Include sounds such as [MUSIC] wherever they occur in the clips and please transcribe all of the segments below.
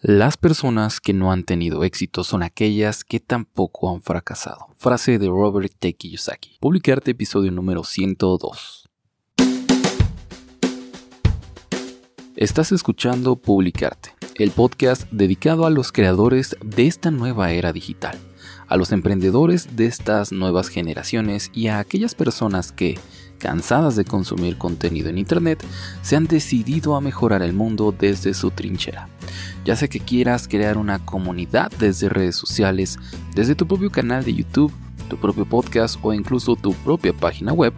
Las personas que no han tenido éxito son aquellas que tampoco han fracasado. Frase de Robert T. Publicarte episodio número 102. Estás escuchando Publicarte, el podcast dedicado a los creadores de esta nueva era digital, a los emprendedores de estas nuevas generaciones y a aquellas personas que, cansadas de consumir contenido en Internet, se han decidido a mejorar el mundo desde su trinchera. Ya sea que quieras crear una comunidad desde redes sociales, desde tu propio canal de YouTube, tu propio podcast o incluso tu propia página web,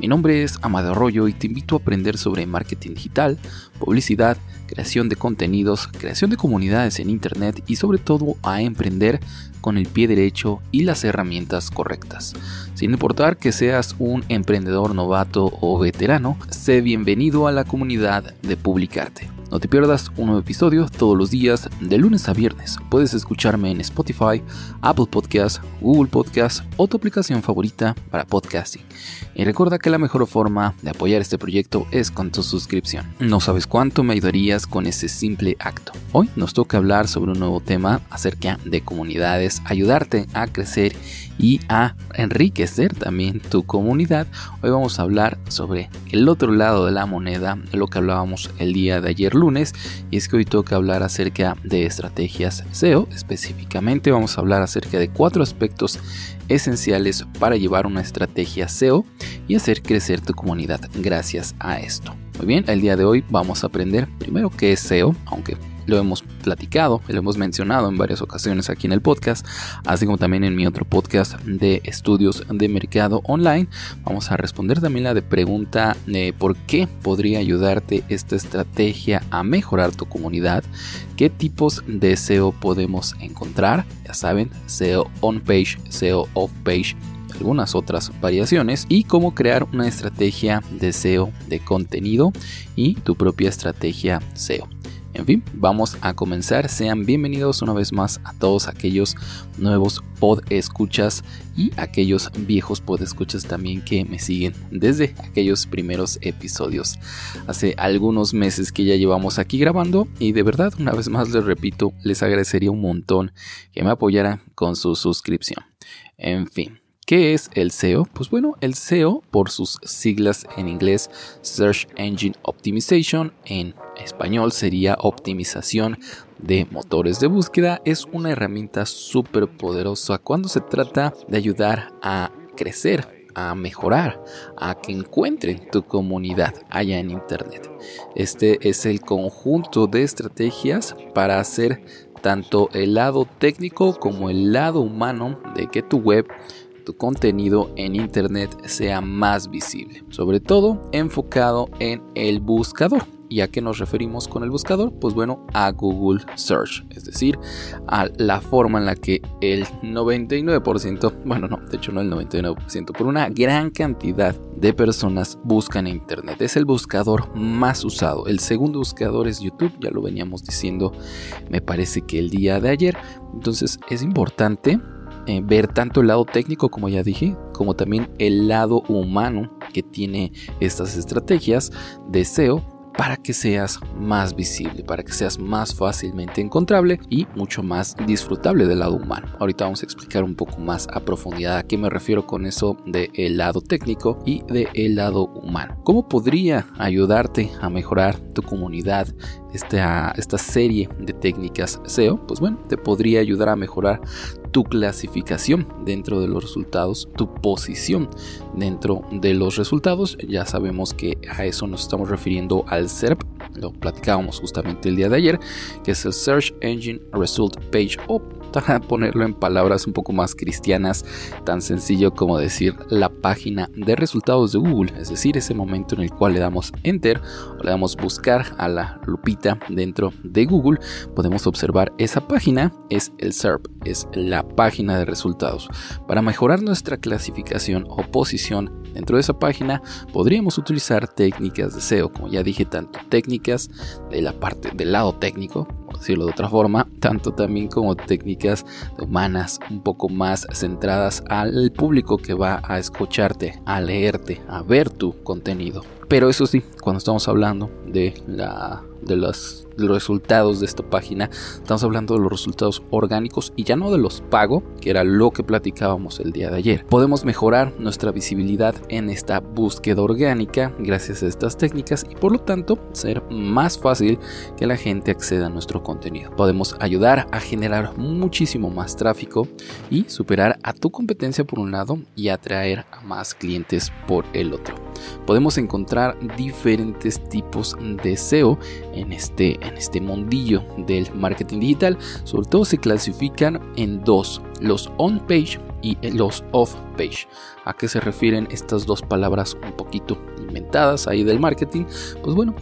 mi nombre es Amado Arroyo y te invito a aprender sobre marketing digital, publicidad, creación de contenidos, creación de comunidades en Internet y sobre todo a emprender con el pie derecho y las herramientas correctas. Sin importar que seas un emprendedor novato o veterano, sé bienvenido a la comunidad de Publicarte. No te pierdas un nuevo episodio todos los días de lunes a viernes. Puedes escucharme en Spotify, Apple Podcasts, Google Podcasts o tu aplicación favorita para podcasting. Y recuerda que la mejor forma de apoyar este proyecto es con tu suscripción. No sabes cuánto me ayudarías con ese simple acto. Hoy nos toca hablar sobre un nuevo tema acerca de comunidades, ayudarte a crecer y a enriquecer también tu comunidad. Hoy vamos a hablar sobre el otro lado de la moneda, lo que hablábamos el día de ayer lunes, y es que hoy toca hablar acerca de estrategias SEO. Específicamente vamos a hablar acerca de cuatro aspectos esenciales para llevar una estrategia SEO y hacer crecer tu comunidad gracias a esto. Muy bien, el día de hoy vamos a aprender primero qué es SEO, aunque lo hemos platicado, lo hemos mencionado en varias ocasiones aquí en el podcast, así como también en mi otro podcast de estudios de mercado online. Vamos a responder también la de pregunta de por qué podría ayudarte esta estrategia a mejorar tu comunidad, qué tipos de SEO podemos encontrar, ya saben, SEO on page, SEO off page algunas otras variaciones y cómo crear una estrategia de SEO de contenido y tu propia estrategia SEO. En fin, vamos a comenzar. Sean bienvenidos una vez más a todos aquellos nuevos pod escuchas y aquellos viejos pod escuchas también que me siguen desde aquellos primeros episodios. Hace algunos meses que ya llevamos aquí grabando y de verdad, una vez más les repito, les agradecería un montón que me apoyaran con su suscripción. En fin, ¿Qué es el SEO? Pues bueno, el SEO, por sus siglas en inglés, Search Engine Optimization, en español sería optimización de motores de búsqueda, es una herramienta súper poderosa cuando se trata de ayudar a crecer a mejorar, a que encuentren tu comunidad allá en Internet. Este es el conjunto de estrategias para hacer tanto el lado técnico como el lado humano de que tu web tu contenido en Internet sea más visible, sobre todo enfocado en el buscador. ¿Y a qué nos referimos con el buscador? Pues bueno, a Google Search, es decir, a la forma en la que el 99%, bueno, no, de hecho no el 99%, por una gran cantidad de personas buscan en Internet. Es el buscador más usado. El segundo buscador es YouTube, ya lo veníamos diciendo, me parece que el día de ayer. Entonces es importante eh, ver tanto el lado técnico, como ya dije, como también el lado humano que tiene estas estrategias de SEO para que seas más visible, para que seas más fácilmente encontrable y mucho más disfrutable del lado humano. Ahorita vamos a explicar un poco más a profundidad a qué me refiero con eso del lado técnico y del lado humano. ¿Cómo podría ayudarte a mejorar tu comunidad esta, esta serie de técnicas SEO? Pues bueno, te podría ayudar a mejorar tu clasificación dentro de los resultados, tu posición dentro de los resultados. Ya sabemos que a eso nos estamos refiriendo al SERP, lo platicábamos justamente el día de ayer, que es el Search Engine Result Page o [LAUGHS] para ponerlo en palabras un poco más cristianas, tan sencillo como decir la página de resultados de Google, es decir, ese momento en el cual le damos enter o le damos buscar a la lupita dentro de Google, podemos observar esa página, es el SERP, es la página de resultados. Para mejorar nuestra clasificación o posición dentro de esa página, podríamos utilizar técnicas de SEO, como ya dije, tanto técnicas de la parte del lado técnico, decirlo de otra forma, [LAUGHS] tanto también como técnicas humanas un poco más centradas al público que va a escucharte, a leerte, a ver tu contenido. Pero eso sí, cuando estamos hablando de, la, de las los resultados de esta página, estamos hablando de los resultados orgánicos y ya no de los pago, que era lo que platicábamos el día de ayer. Podemos mejorar nuestra visibilidad en esta búsqueda orgánica gracias a estas técnicas y por lo tanto ser más fácil que la gente acceda a nuestro contenido. Podemos ayudar a generar muchísimo más tráfico y superar a tu competencia por un lado y atraer a más clientes por el otro. Podemos encontrar diferentes tipos de SEO en este, en este mundillo del marketing digital. Sobre todo se clasifican en dos, los on-page y los off-page. ¿A qué se refieren estas dos palabras un poquito inventadas ahí del marketing? Pues bueno,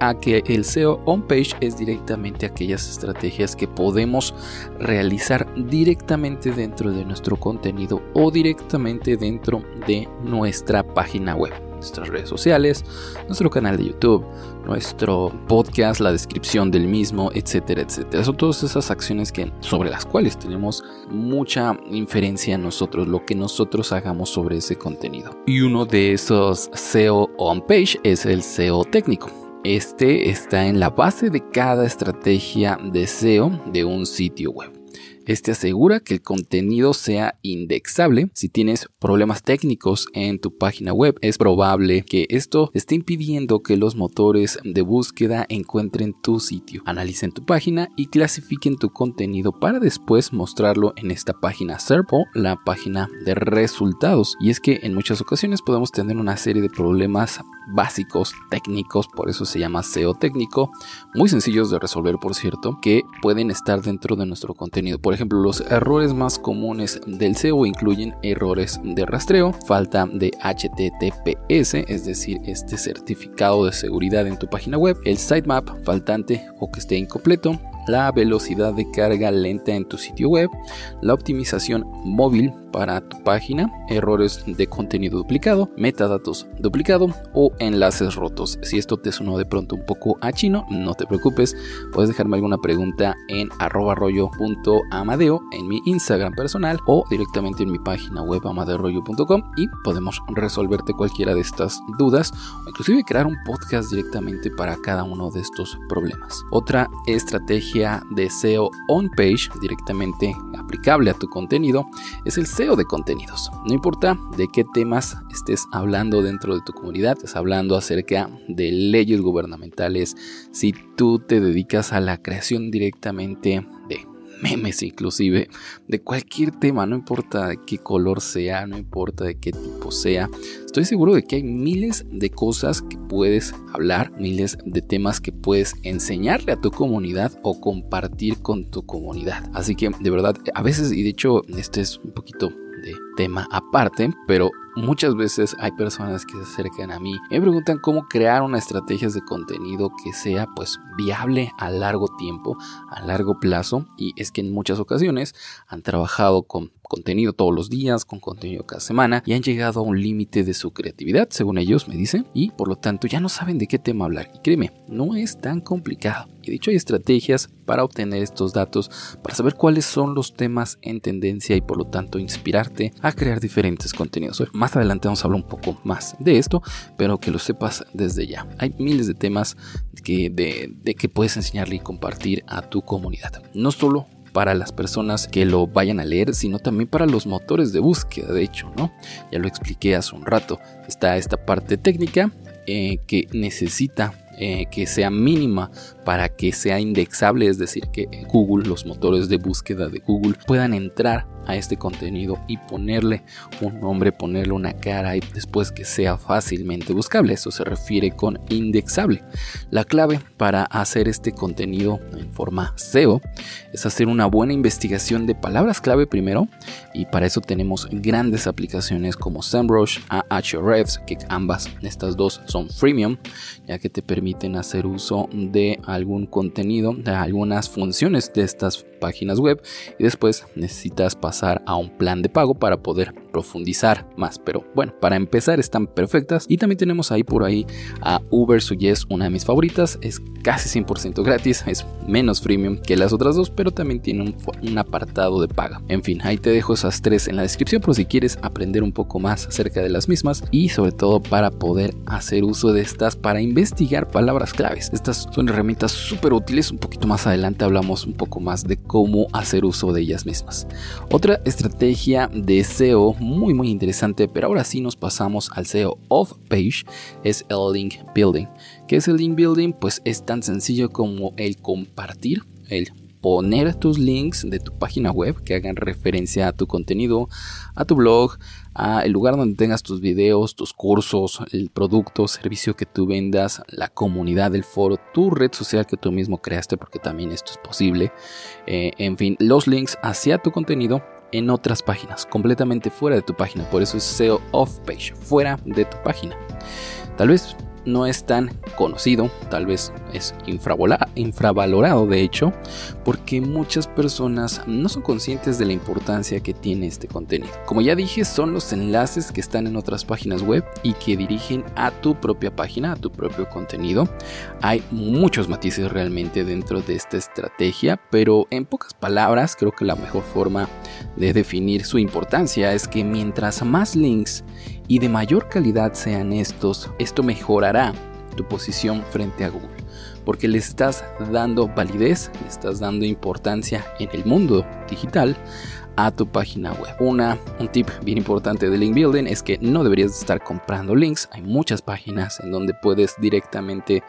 a que el SEO on-page es directamente aquellas estrategias que podemos realizar directamente dentro de nuestro contenido o directamente dentro de nuestra página web nuestras redes sociales, nuestro canal de YouTube, nuestro podcast, la descripción del mismo, etcétera, etcétera. Son todas esas acciones que, sobre las cuales tenemos mucha inferencia en nosotros, lo que nosotros hagamos sobre ese contenido. Y uno de esos SEO on page es el SEO técnico. Este está en la base de cada estrategia de SEO de un sitio web. Este asegura que el contenido sea indexable. Si tienes problemas técnicos en tu página web, es probable que esto esté impidiendo que los motores de búsqueda encuentren tu sitio, analicen tu página y clasifiquen tu contenido para después mostrarlo en esta página SERP la página de resultados. Y es que en muchas ocasiones podemos tener una serie de problemas básicos, técnicos, por eso se llama SEO técnico, muy sencillos de resolver por cierto, que pueden estar dentro de nuestro contenido. Por ejemplo, los errores más comunes del SEO incluyen errores de rastreo, falta de HTTPS, es decir, este certificado de seguridad en tu página web, el sitemap faltante o que esté incompleto, la velocidad de carga lenta en tu sitio web, la optimización móvil para tu página, errores de contenido duplicado, metadatos duplicado o enlaces rotos. Si esto te sonó de pronto un poco a chino, no te preocupes, puedes dejarme alguna pregunta en arroba rollo.amadeo en mi Instagram personal o directamente en mi página web amadeorollo.com y podemos resolverte cualquiera de estas dudas o inclusive crear un podcast directamente para cada uno de estos problemas. Otra estrategia de SEO on page directamente aplicable a tu contenido es el SEO de contenidos. No importa de qué temas estés hablando dentro de tu comunidad, estás hablando acerca de leyes gubernamentales, si tú te dedicas a la creación directamente de memes inclusive, de cualquier tema, no importa de qué color sea, no importa de qué tipo sea. Estoy seguro de que hay miles de cosas que puedes hablar, miles de temas que puedes enseñarle a tu comunidad o compartir con tu comunidad. Así que de verdad, a veces, y de hecho este es un poquito de tema aparte, pero Muchas veces hay personas que se acercan a mí y me preguntan cómo crear una estrategia de contenido que sea pues viable a largo tiempo, a largo plazo y es que en muchas ocasiones han trabajado con contenido todos los días, con contenido cada semana y han llegado a un límite de su creatividad, según ellos me dicen, y por lo tanto ya no saben de qué tema hablar. Y créeme, no es tan complicado. Y de hecho hay estrategias para obtener estos datos, para saber cuáles son los temas en tendencia y por lo tanto inspirarte a crear diferentes contenidos. Más adelante vamos a hablar un poco más de esto, pero que lo sepas desde ya. Hay miles de temas que, de, de que puedes enseñarle y compartir a tu comunidad. No solo para las personas que lo vayan a leer, sino también para los motores de búsqueda, de hecho, ¿no? Ya lo expliqué hace un rato. Está esta parte técnica eh, que necesita eh, que sea mínima para que sea indexable, es decir, que Google, los motores de búsqueda de Google puedan entrar a este contenido y ponerle un nombre, ponerle una cara y después que sea fácilmente buscable. Eso se refiere con indexable. La clave para hacer este contenido en forma SEO es hacer una buena investigación de palabras clave primero y para eso tenemos grandes aplicaciones como SEMrush, Ahrefs, que ambas estas dos son freemium, ya que te permiten hacer uso de algún contenido, de algunas funciones de estas páginas web y después necesitas pasar a un plan de pago para poder profundizar más. Pero bueno, para empezar están perfectas y también tenemos ahí por ahí a Uber Suggest, una de mis favoritas, es casi 100% gratis, es menos freemium que las otras dos, pero también tiene un, un apartado de paga. En fin, ahí te dejo esas tres en la descripción por si quieres aprender un poco más acerca de las mismas y sobre todo para poder hacer uso de estas para investigar palabras claves. Estas son herramientas súper útiles. Un poquito más adelante hablamos un poco más de cómo hacer uso de ellas mismas. Otra estrategia de SEO muy muy interesante, pero ahora sí nos pasamos al SEO off page, es el link building. ¿Qué es el link building? Pues es tan sencillo como el compartir, el poner tus links de tu página web que hagan referencia a tu contenido, a tu blog, a el lugar donde tengas tus videos, tus cursos, el producto, servicio que tú vendas, la comunidad del foro, tu red social que tú mismo creaste, porque también esto es posible. Eh, en fin, los links hacia tu contenido en otras páginas, completamente fuera de tu página. Por eso es SEO off page, fuera de tu página. Tal vez no es tan conocido, tal vez es infravalorado de hecho, porque muchas personas no son conscientes de la importancia que tiene este contenido. Como ya dije, son los enlaces que están en otras páginas web y que dirigen a tu propia página, a tu propio contenido. Hay muchos matices realmente dentro de esta estrategia, pero en pocas palabras creo que la mejor forma de definir su importancia es que mientras más links y de mayor calidad sean estos, esto mejorará tu posición frente a Google. Porque le estás dando validez, le estás dando importancia en el mundo digital a tu página web. Una, un tip bien importante de link building es que no deberías estar comprando links. Hay muchas páginas en donde puedes directamente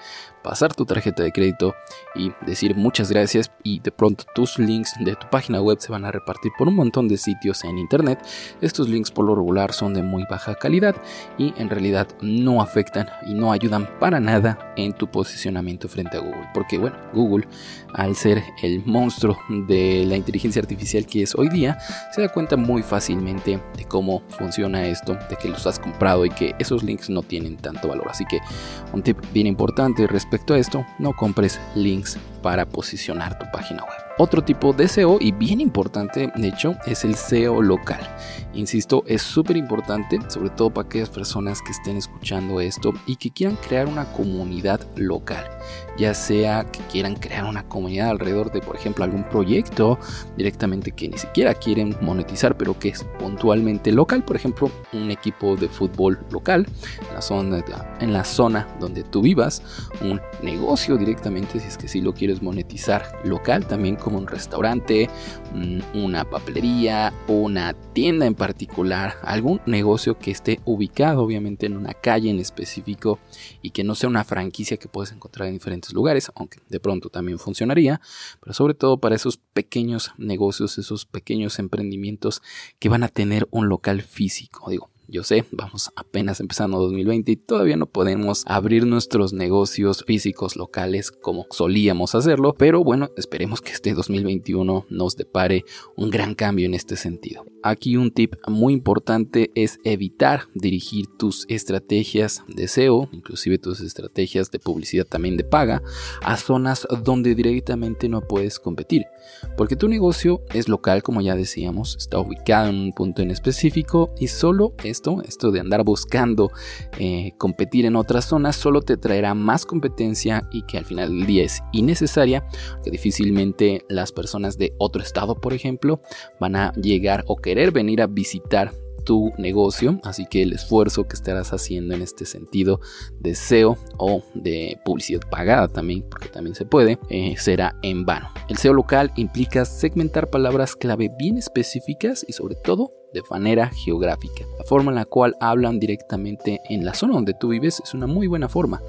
pasar tu tarjeta de crédito y decir muchas gracias y de pronto tus links de tu página web se van a repartir por un montón de sitios en internet. Estos links por lo regular son de muy baja calidad y en realidad no afectan y no ayudan para nada en tu posicionamiento frente a Google. Porque bueno, Google al ser el monstruo de la inteligencia artificial que es hoy día, se da cuenta muy fácilmente de cómo funciona esto, de que los has comprado y que esos links no tienen tanto valor. Así que un tip bien importante respecto respecto a esto, no compres links para posicionar tu página web. Otro tipo de SEO y bien importante, de hecho, es el SEO local. Insisto, es súper importante, sobre todo para aquellas personas que estén escuchando esto y que quieran crear una comunidad local. Ya sea que quieran crear una comunidad alrededor de, por ejemplo, algún proyecto directamente que ni siquiera quieren monetizar, pero que es puntualmente local. Por ejemplo, un equipo de fútbol local en la zona, en la zona donde tú vivas, un negocio directamente, si es que sí lo quieres monetizar local, también como un restaurante, mm, una papelería, una tienda en particular, algún negocio que esté ubicado obviamente en una calle en específico y que no sea una franquicia que puedes encontrar en diferentes lugares, aunque de pronto también funcionaría, pero sobre todo para esos pequeños negocios, esos pequeños emprendimientos que van a tener un local físico. Digo, yo sé, vamos apenas empezando 2020 y todavía no podemos abrir nuestros negocios físicos locales como solíamos hacerlo, pero bueno, esperemos que este 2021 nos depare un gran cambio en este sentido. Aquí un tip muy importante es evitar dirigir tus estrategias de SEO, inclusive tus estrategias de publicidad también de paga, a zonas donde directamente no puedes competir, porque tu negocio es local, como ya decíamos, está ubicado en un punto en específico y solo es esto, de andar buscando eh, competir en otras zonas, solo te traerá más competencia y que al final del día es innecesaria, que difícilmente las personas de otro estado, por ejemplo, van a llegar o querer venir a visitar tu negocio, así que el esfuerzo que estarás haciendo en este sentido de SEO o de publicidad pagada también, porque también se puede, eh, será en vano. El SEO local implica segmentar palabras clave bien específicas y sobre todo de manera geográfica. La forma en la cual hablan directamente en la zona donde tú vives es una muy buena forma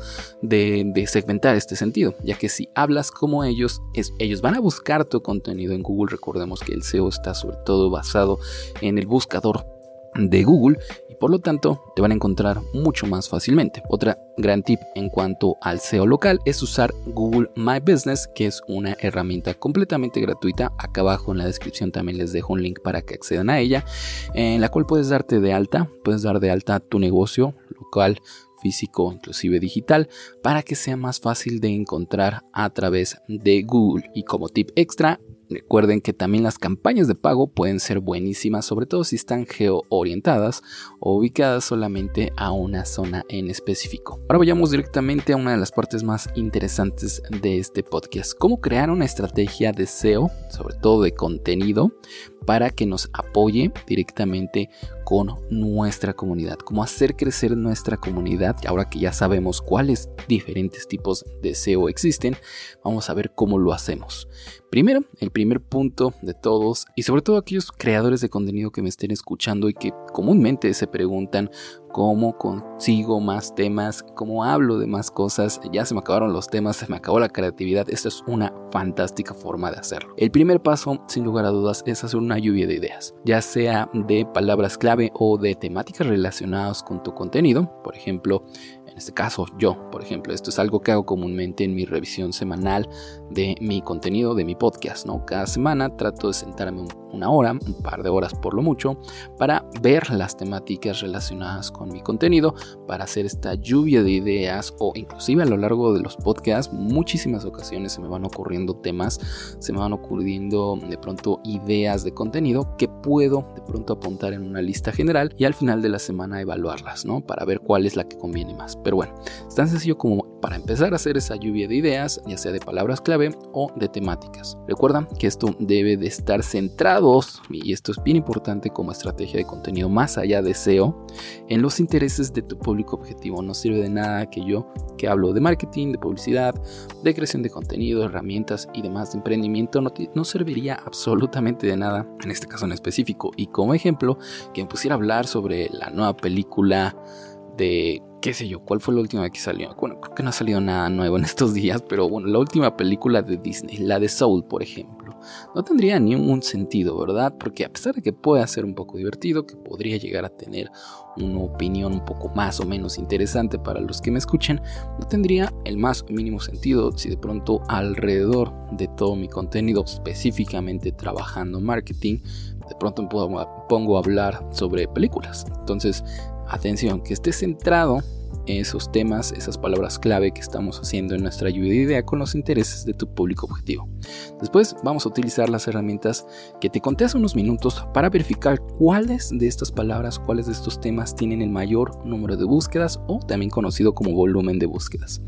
de, segmentar este sentido, ya que si hablas como ellos, ellos van a buscar tu contenido en Google. Recordemos que el SEO está sobre todo basado en el buscador de Google y por lo tanto te van a encontrar mucho más fácilmente. Otra gran tip en cuanto al SEO local es usar Google My Business, que es una herramienta completamente gratuita. Acá abajo en la descripción también les dejo un link para que accedan a ella, en la cual puedes darte de alta, puedes dar de alta tu negocio local físico, inclusive digital, para que sea más fácil de encontrar a través de Google. Y como tip extra, Recuerden que también las campañas de pago pueden ser buenísimas, sobre todo si están geo-orientadas o ubicadas solamente a una zona en específico. Ahora vayamos directamente a una de las partes más interesantes de este podcast, cómo crear una estrategia de SEO, sobre todo de contenido, para que nos apoye directamente con nuestra comunidad, cómo hacer crecer nuestra comunidad. Ahora que ya sabemos cuáles diferentes tipos de SEO existen, vamos a ver cómo lo hacemos. Primero, el primer punto de todos, y sobre todo aquellos creadores de contenido que me estén escuchando y que comúnmente se preguntan cómo consigo más temas, cómo hablo de más cosas, ya se me acabaron los temas, se me acabó la creatividad, esta es una fantástica forma de hacerlo. El primer paso, sin lugar a dudas, es hacer una lluvia de ideas, ya sea de palabras clave o de temáticas relacionadas con tu contenido, por ejemplo, en este caso yo, por ejemplo, esto es algo que hago comúnmente en mi revisión semanal de mi contenido, de mi podcast, ¿no? Cada semana trato de sentarme una hora, un par de horas por lo mucho, para ver las temáticas relacionadas con mi contenido, para hacer esta lluvia de ideas o inclusive a lo largo de los podcasts, muchísimas ocasiones se me van ocurriendo temas, se me van ocurriendo de pronto ideas de contenido que puedo de pronto apuntar en una lista general y al final de la semana evaluarlas, ¿no? Para ver cuál es la que conviene más. Pero bueno, es tan sencillo como para empezar a hacer esa lluvia de ideas, ya sea de palabras clave o de temáticas. Recuerda que esto debe de estar centrado, y esto es bien importante como estrategia de contenido más allá de SEO, en los intereses de tu público objetivo. No sirve de nada que yo, que hablo de marketing, de publicidad, de creación de contenido, herramientas y demás de emprendimiento, no, no serviría absolutamente de nada, en este caso en específico. Y como ejemplo, que me pusiera a hablar sobre la nueva película de qué sé yo, cuál fue la última que salió. Bueno, creo que no ha salido nada nuevo en [LAUGHS] estos días, pero bueno, la última película de Disney, la de Soul, por ejemplo, no tendría ningún sentido, ¿verdad? Porque a pesar de que pueda ser un poco divertido, que podría llegar a tener una opinión un poco más o menos interesante para los que me escuchen, no tendría el más mínimo sentido si de pronto alrededor de todo mi contenido, específicamente trabajando marketing, de pronto me pongo a hablar sobre películas. Entonces, atención, que esté centrado esos temas, esas palabras clave que estamos haciendo en nuestra lluvia de idea con los intereses de tu público objetivo. Después vamos a utilizar las herramientas que te conté hace unos minutos para verificar cuáles de estas palabras, cuáles de estos temas tienen el mayor número de búsquedas o también conocido como volumen de búsquedas.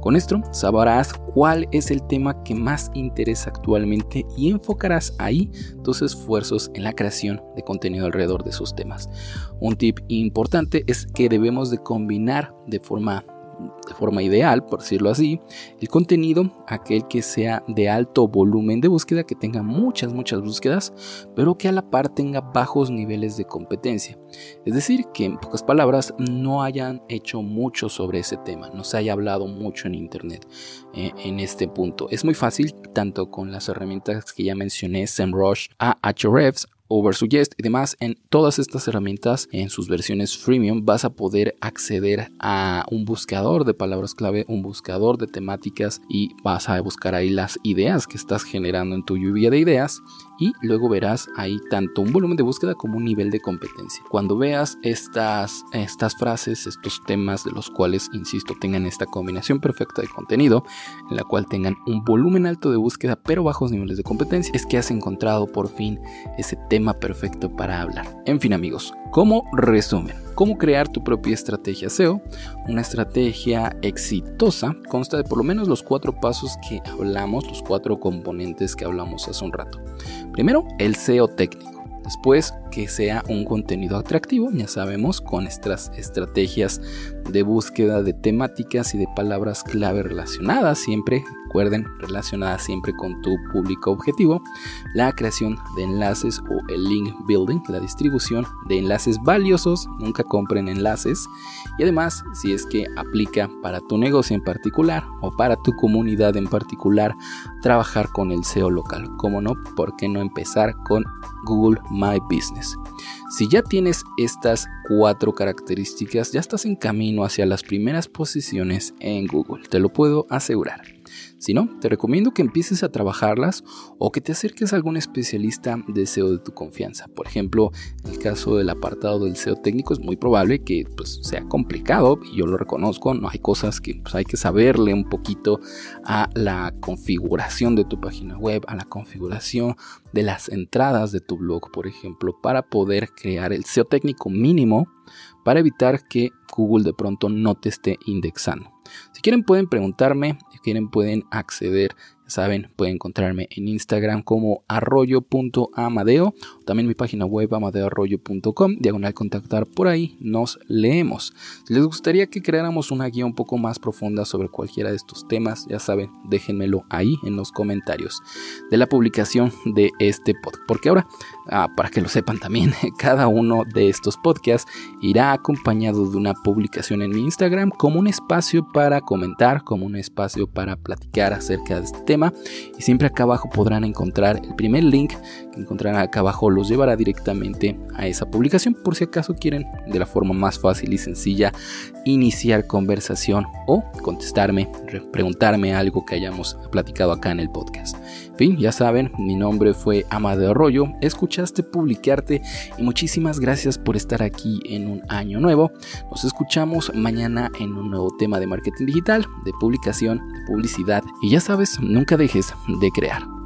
Con esto sabrás cuál es el tema que más interesa actualmente y enfocarás ahí tus esfuerzos en la creación de contenido alrededor de esos temas. Un tip importante es que debemos de combinar de forma de forma ideal, por decirlo así, el contenido, aquel que sea de alto volumen de búsqueda, que tenga muchas, muchas búsquedas, pero que a la par tenga bajos niveles de competencia. Es decir, que en pocas palabras no hayan hecho mucho sobre ese tema, no se haya hablado mucho en Internet eh, en este punto. Es muy fácil, tanto con las herramientas que ya mencioné, SEMrush, Ahrefs, Oversuggest y demás, en todas estas herramientas, en sus versiones freemium, vas a poder acceder a un buscador de palabras clave, un buscador de temáticas y vas a buscar ahí las ideas que estás generando en tu lluvia de ideas y luego verás ahí tanto un volumen de búsqueda como un nivel de competencia. Cuando veas estas, estas frases, estos temas de los cuales, insisto, tengan esta combinación perfecta de contenido, en la cual tengan un volumen alto de búsqueda pero bajos niveles de competencia, es que has encontrado por fin ese tema perfecto para hablar. En fin amigos, como resumen, cómo crear tu propia estrategia SEO. Una estrategia exitosa consta de por lo menos los cuatro pasos que hablamos, los cuatro componentes que hablamos hace un rato. Primero, el SEO técnico. Después, que sea un contenido atractivo, ya sabemos, con estas estrategias de búsqueda de temáticas y de palabras clave relacionadas, siempre, recuerden, relacionadas siempre con tu público objetivo, la creación de enlaces o el link building, la distribución de enlaces valiosos, nunca compren enlaces, y además, si es que aplica para tu negocio en particular o para tu comunidad en particular, trabajar con el SEO local. Como no, ¿por qué no empezar con Google My Business? Si ya tienes estas cuatro características, ya estás en camino hacia las primeras posiciones en Google, te lo puedo asegurar. Si no, te recomiendo que empieces a trabajarlas o que te acerques a algún especialista de SEO de tu confianza. Por ejemplo, en el caso del apartado del SEO técnico es muy probable que pues, sea complicado y yo lo reconozco, no hay cosas que pues, hay que saberle un poquito a la configuración de tu página web, a la configuración de las entradas de tu blog, por ejemplo, para poder crear el SEO técnico mínimo para evitar que Google de pronto no te esté indexando. Si quieren pueden preguntarme, quieren pueden acceder saben, pueden encontrarme en Instagram como arroyo.amadeo, también mi página web amadeoarroyo.com, diagonal contactar por ahí, nos leemos. Si les gustaría que creáramos una guía un poco más profunda sobre cualquiera de estos temas, ya saben, déjenmelo ahí en los comentarios de la publicación de este podcast. Porque ahora, ah, para que lo sepan también, [LAUGHS] cada uno de estos podcasts irá acompañado de una publicación en mi Instagram como un espacio para comentar, como un espacio para platicar acerca de este tema. Y siempre acá abajo podrán encontrar el primer link que encontrarán acá abajo, los llevará directamente a esa publicación por si acaso quieren de la forma más fácil y sencilla iniciar conversación o contestarme, preguntarme algo que hayamos platicado acá en el podcast. Fin, ya saben, mi nombre fue Amadeo Arroyo, escuchaste publicarte y muchísimas gracias por estar aquí en un año nuevo. Nos escuchamos mañana en un nuevo tema de marketing digital, de publicación, de publicidad y ya sabes, nunca dejes de crear.